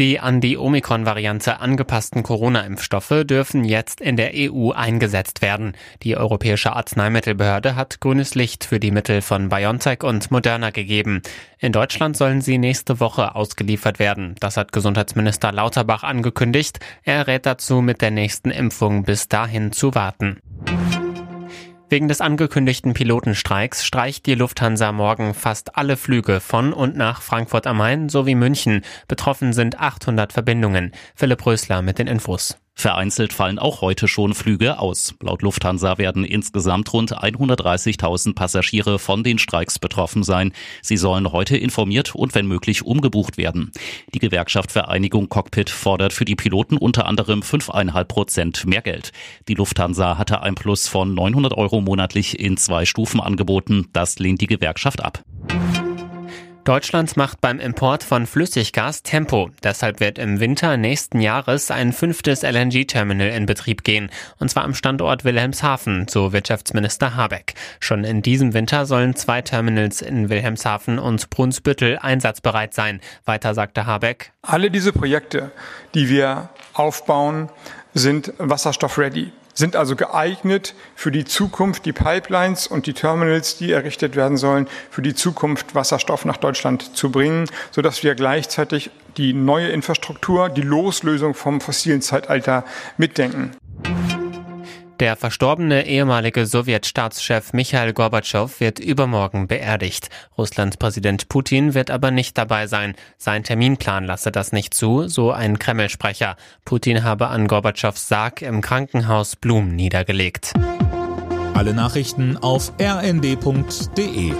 Die an die Omikron-Variante angepassten Corona-Impfstoffe dürfen jetzt in der EU eingesetzt werden. Die Europäische Arzneimittelbehörde hat grünes Licht für die Mittel von BioNTech und Moderna gegeben. In Deutschland sollen sie nächste Woche ausgeliefert werden. Das hat Gesundheitsminister Lauterbach angekündigt. Er rät dazu, mit der nächsten Impfung bis dahin zu warten. Wegen des angekündigten Pilotenstreiks streicht die Lufthansa morgen fast alle Flüge von und nach Frankfurt am Main sowie München. Betroffen sind 800 Verbindungen. Philipp Rösler mit den Infos. Vereinzelt fallen auch heute schon Flüge aus. Laut Lufthansa werden insgesamt rund 130.000 Passagiere von den Streiks betroffen sein. Sie sollen heute informiert und wenn möglich umgebucht werden. Die Gewerkschaft Vereinigung Cockpit fordert für die Piloten unter anderem 5,5 Prozent mehr Geld. Die Lufthansa hatte ein Plus von 900 Euro monatlich in zwei Stufen angeboten. Das lehnt die Gewerkschaft ab. Deutschland macht beim Import von Flüssiggas Tempo. Deshalb wird im Winter nächsten Jahres ein fünftes LNG-Terminal in Betrieb gehen. Und zwar am Standort Wilhelmshaven, so Wirtschaftsminister Habeck. Schon in diesem Winter sollen zwei Terminals in Wilhelmshaven und Brunsbüttel einsatzbereit sein. Weiter sagte Habeck. Alle diese Projekte, die wir aufbauen, sind wasserstoff-ready sind also geeignet für die Zukunft, die Pipelines und die Terminals, die errichtet werden sollen, für die Zukunft Wasserstoff nach Deutschland zu bringen, sodass wir gleichzeitig die neue Infrastruktur, die Loslösung vom fossilen Zeitalter mitdenken. Der verstorbene ehemalige Sowjetstaatschef Michail Gorbatschow wird übermorgen beerdigt. Russlands Präsident Putin wird aber nicht dabei sein. Sein Terminplan lasse das nicht zu, so ein Kreml-Sprecher. Putin habe an Gorbatschows Sarg im Krankenhaus Blumen niedergelegt. Alle Nachrichten auf rnd.de